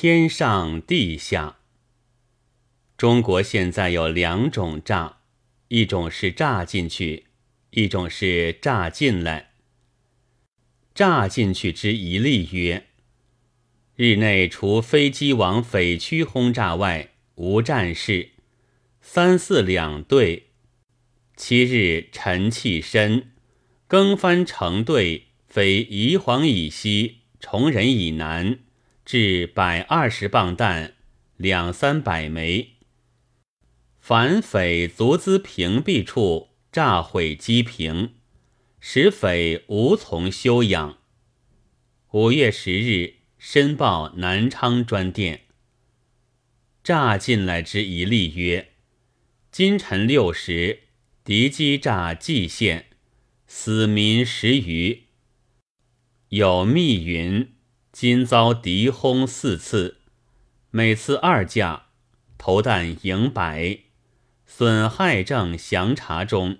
天上地下。中国现在有两种诈，一种是诈进去，一种是诈进来。诈进去之一例曰：日内除飞机往匪区轰炸外，无战事。三四两队，七日晨气深，更番成队，匪宜黄以西，崇仁以南，至百二十磅弹，两三百枚。反匪足资屏蔽处，炸毁机坪，使匪无从休养。五月十日，申报南昌专电，炸进来之一例曰：今晨六时，敌机炸蓟县，死民十余。有密云：今遭敌轰四次，每次二架，投弹盈百。损害正详查中。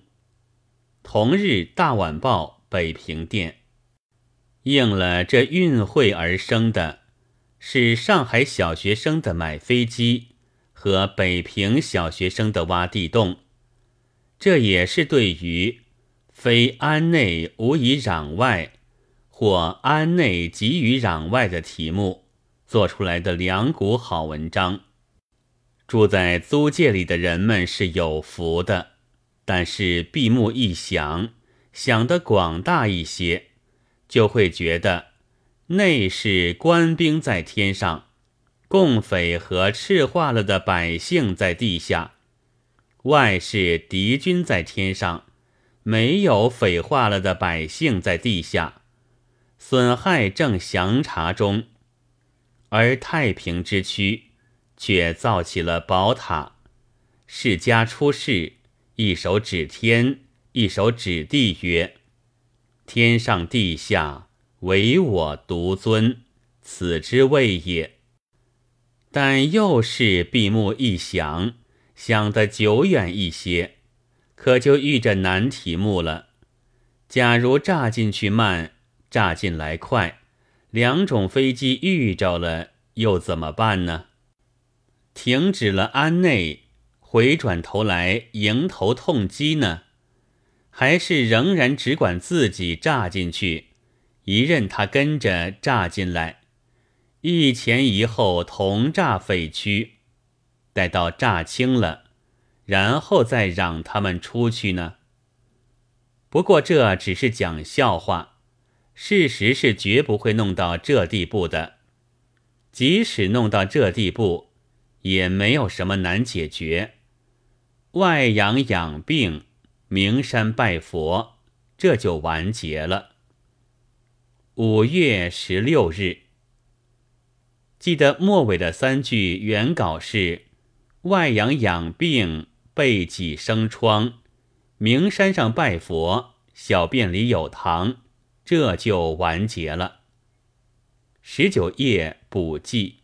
同日大晚报北平电应了这运会而生的，是上海小学生的买飞机和北平小学生的挖地洞。这也是对于非安内无以攘外，或安内急于攘外的题目做出来的两股好文章。住在租界里的人们是有福的，但是闭目一想，想得广大一些，就会觉得内是官兵在天上，共匪和赤化了的百姓在地下；外是敌军在天上，没有匪化了的百姓在地下，损害正详查中，而太平之区。却造起了宝塔，世家出世，一手指天，一手指地，曰：“天上地下，唯我独尊，此之谓也。”但又是闭目一想，想得久远一些，可就遇着难题目了。假如炸进去慢，炸进来快，两种飞机遇着了，又怎么办呢？停止了安内，回转头来迎头痛击呢？还是仍然只管自己炸进去，一任他跟着炸进来，一前一后同炸废区，待到炸清了，然后再让他们出去呢？不过这只是讲笑话，事实是绝不会弄到这地步的。即使弄到这地步。也没有什么难解决，外养养病，名山拜佛，这就完结了。五月十六日，记得末尾的三句原稿是：外养养病，背脊生疮，名山上拜佛，小便里有糖，这就完结了。十九页补记。